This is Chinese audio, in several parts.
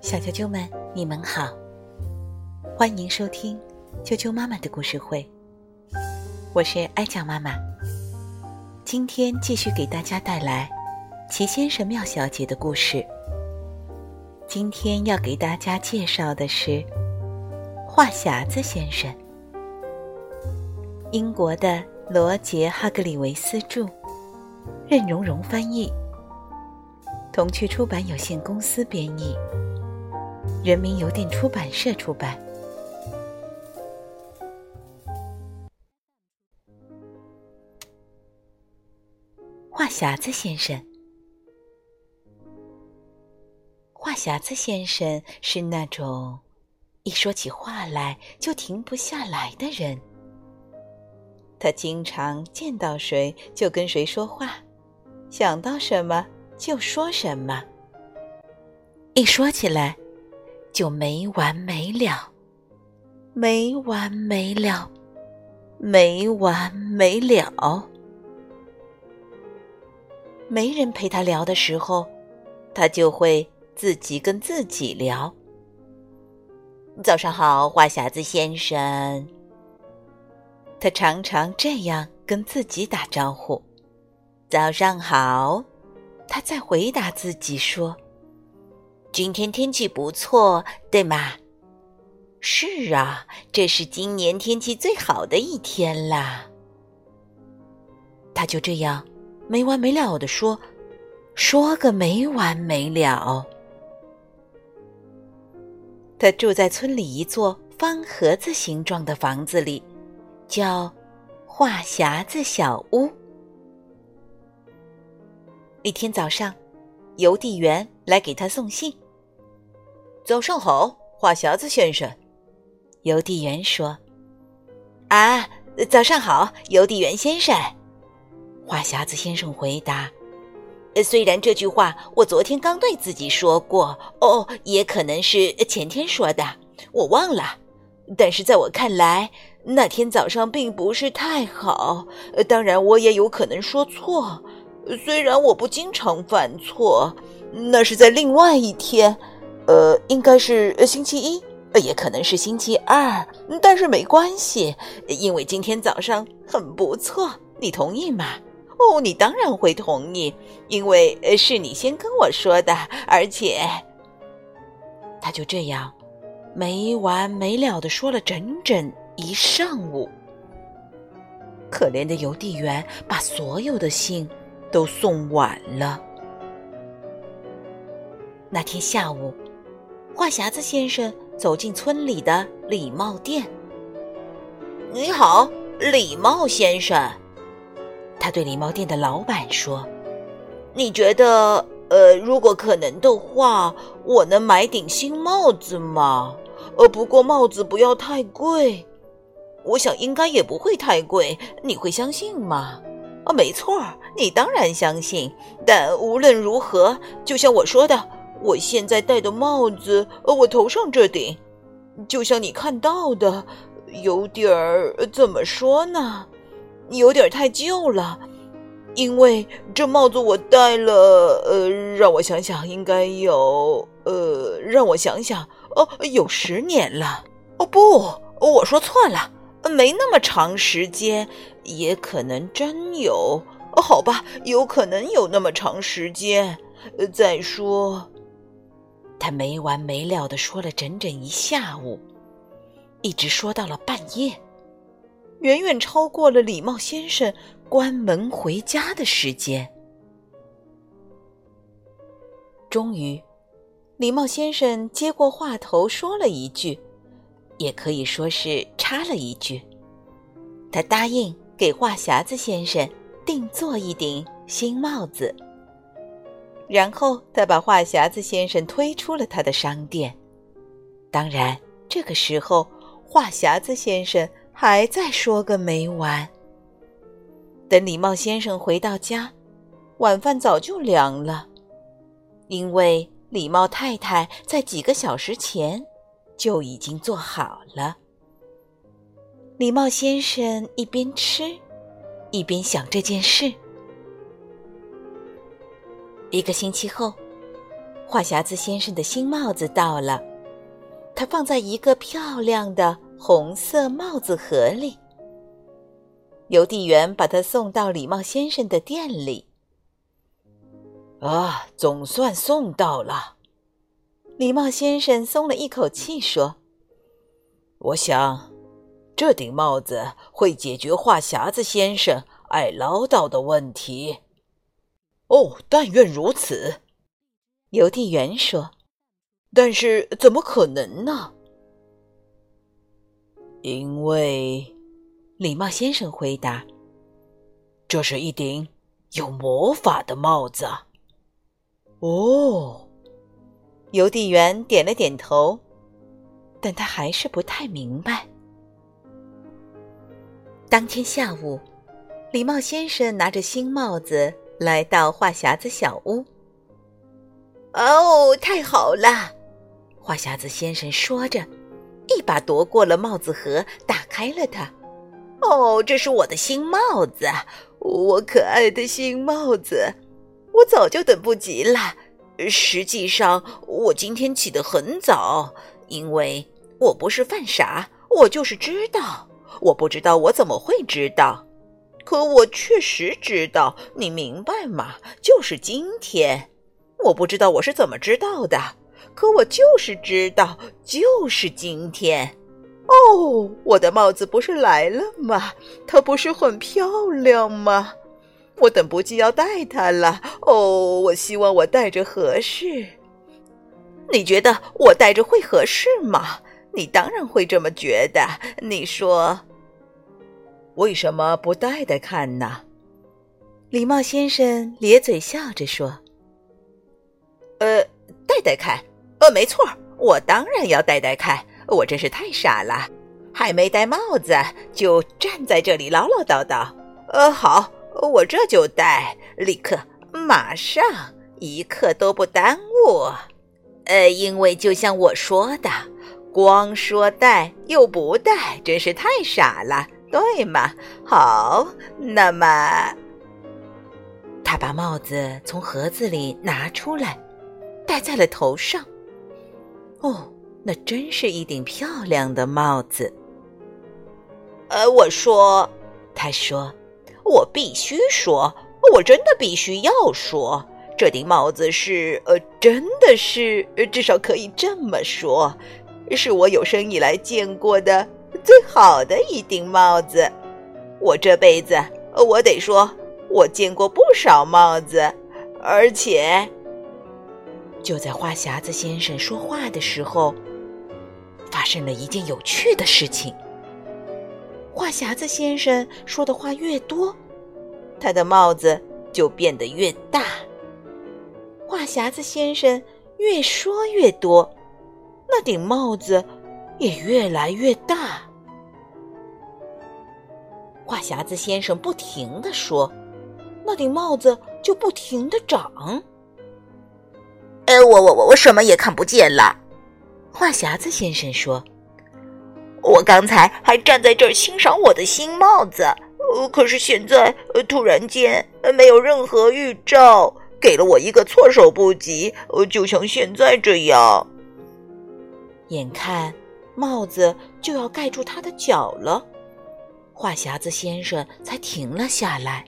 小啾啾们，你们好，欢迎收听啾啾妈妈的故事会。我是哀酱妈妈，今天继续给大家带来齐先生、妙小姐的故事。今天要给大家介绍的是话匣子先生，英国的罗杰·哈格里维斯著，任蓉蓉翻译。童趣出版有限公司编译，人民邮电出版社出版。话匣子先生，话匣子先生是那种一说起话来就停不下来的人。他经常见到谁就跟谁说话，想到什么。就说什么，一说起来就没完没了，没完没了，没完没了。没人陪他聊的时候，他就会自己跟自己聊。早上好，话匣子先生。他常常这样跟自己打招呼：“早上好。”他在回答自己说：“今天天气不错，对吗？”“是啊，这是今年天气最好的一天啦。”他就这样没完没了的说，说个没完没了。他住在村里一座方盒子形状的房子里，叫话匣子小屋。一天早上，邮递员来给他送信。早上好，话匣子先生。邮递员说：“啊，早上好，邮递员先生。”话匣子先生回答：“虽然这句话我昨天刚对自己说过，哦，也可能是前天说的，我忘了。但是在我看来，那天早上并不是太好。当然，我也有可能说错。”虽然我不经常犯错，那是在另外一天，呃，应该是星期一，也可能是星期二，但是没关系，因为今天早上很不错。你同意吗？哦，你当然会同意，因为是你先跟我说的，而且，他就这样没完没了的说了整整一上午。可怜的邮递员把所有的信。都送晚了。那天下午，话匣子先生走进村里的礼帽店。“你好，礼帽先生。”他对礼帽店的老板说：“你觉得，呃，如果可能的话，我能买顶新帽子吗？呃，不过帽子不要太贵。我想应该也不会太贵。你会相信吗？”没错，你当然相信。但无论如何，就像我说的，我现在戴的帽子，我头上这顶，就像你看到的，有点儿怎么说呢？有点太旧了。因为这帽子我戴了，呃，让我想想，应该有，呃，让我想想，哦，有十年了。哦，不，我说错了。没那么长时间，也可能真有。好吧，有可能有那么长时间。再说，他没完没了的说了整整一下午，一直说到了半夜，远远超过了礼貌先生关门回家的时间。终于，礼貌先生接过话头，说了一句。也可以说是插了一句，他答应给话匣子先生定做一顶新帽子。然后他把话匣子先生推出了他的商店。当然，这个时候话匣子先生还在说个没完。等礼貌先生回到家，晚饭早就凉了，因为礼貌太太在几个小时前。就已经做好了。礼貌先生一边吃，一边想这件事。一个星期后，话匣子先生的新帽子到了，他放在一个漂亮的红色帽子盒里。邮递员把它送到礼帽先生的店里。啊，总算送到了！礼帽先生松了一口气，说：“我想，这顶帽子会解决话匣子先生爱唠叨的问题。”哦，但愿如此。邮递员说：“但是怎么可能呢？”因为，礼帽先生回答：“这是一顶有魔法的帽子。”哦，邮递员点了点头，但他还是不太明白。当天下午，礼帽先生拿着新帽子来到话匣子小屋。哦，太好了！话匣子先生说着，一把夺过了帽子盒，打开了它。哦，这是我的新帽子，我可爱的新帽子，我早就等不及了。实际上，我今天起得很早，因为我不是犯傻，我就是知道。我不知道我怎么会知道，可我确实知道。你明白吗？就是今天。我不知道我是怎么知道的，可我就是知道，就是今天。哦，我的帽子不是来了吗？它不是很漂亮吗？我等不及要戴它了。哦，我希望我戴着合适。你觉得我戴着会合适吗？你当然会这么觉得。你说，为什么不戴戴看呢？礼帽先生咧嘴笑着说。呃，戴戴看，呃，没错，我当然要戴戴看，我真是太傻了，还没戴帽子就站在这里唠唠叨叨。呃，好，我这就戴，立刻，马上，一刻都不耽误。呃，因为就像我说的，光说戴又不戴，真是太傻了，对吗？好，那么，他把帽子从盒子里拿出来。戴在了头上。哦，那真是一顶漂亮的帽子。呃，我说，他说，我必须说，我真的必须要说，这顶帽子是，呃，真的是，至少可以这么说，是我有生以来见过的最好的一顶帽子。我这辈子，我得说，我见过不少帽子，而且。就在话匣子先生说话的时候，发生了一件有趣的事情。话匣子先生说的话越多，他的帽子就变得越大。话匣子先生越说越多，那顶帽子也越来越大。话匣子先生不停的说，那顶帽子就不停的长。呃，我我我我什么也看不见了。话匣子先生说：“我刚才还站在这儿欣赏我的新帽子，呃，可是现在呃突然间没有任何预兆，给了我一个措手不及，呃，就像现在这样。眼看帽子就要盖住他的脚了，话匣子先生才停了下来。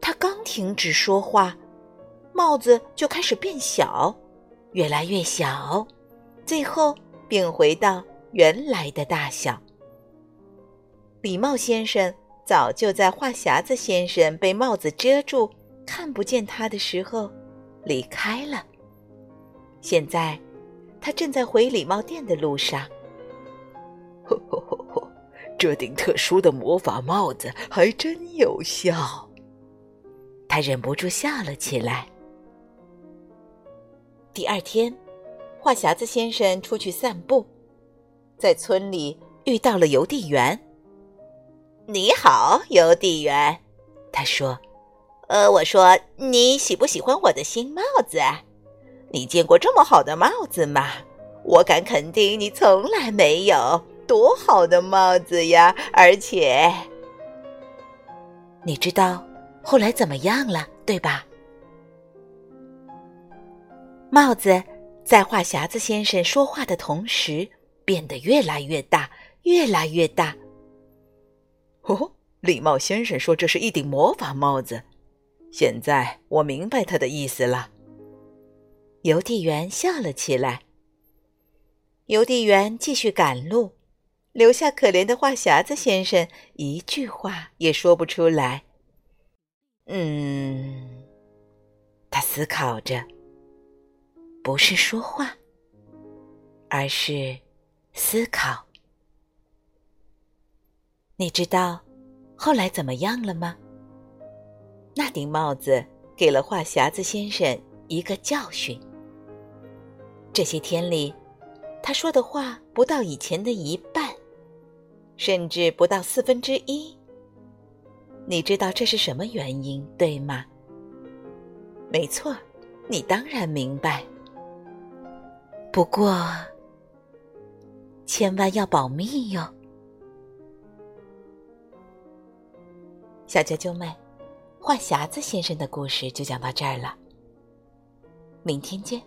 他刚停止说话。”帽子就开始变小，越来越小，最后变回到原来的大小。礼帽先生早就在话匣子先生被帽子遮住看不见他的时候离开了。现在，他正在回礼帽店的路上。呵呵呵呵，这顶特殊的魔法帽子还真有效。他忍不住笑了起来。第二天，话匣子先生出去散步，在村里遇到了邮递员。“你好，邮递员。”他说，“呃，我说你喜不喜欢我的新帽子？你见过这么好的帽子吗？我敢肯定，你从来没有多好的帽子呀！而且，你知道后来怎么样了，对吧？”帽子在话匣子先生说话的同时变得越来越大，越来越大。哦，礼帽先生说这是一顶魔法帽子。现在我明白他的意思了。邮递员笑了起来。邮递员继续赶路，留下可怜的话匣子先生一句话也说不出来。嗯，他思考着，不是说话，而是思考。你知道后来怎么样了吗？那顶帽子给了话匣子先生一个教训。这些天里，他说的话不到以前的一半，甚至不到四分之一。你知道这是什么原因，对吗？没错，你当然明白。不过，千万要保密哟，小啾啾们。话匣子先生的故事就讲到这儿了，明天见。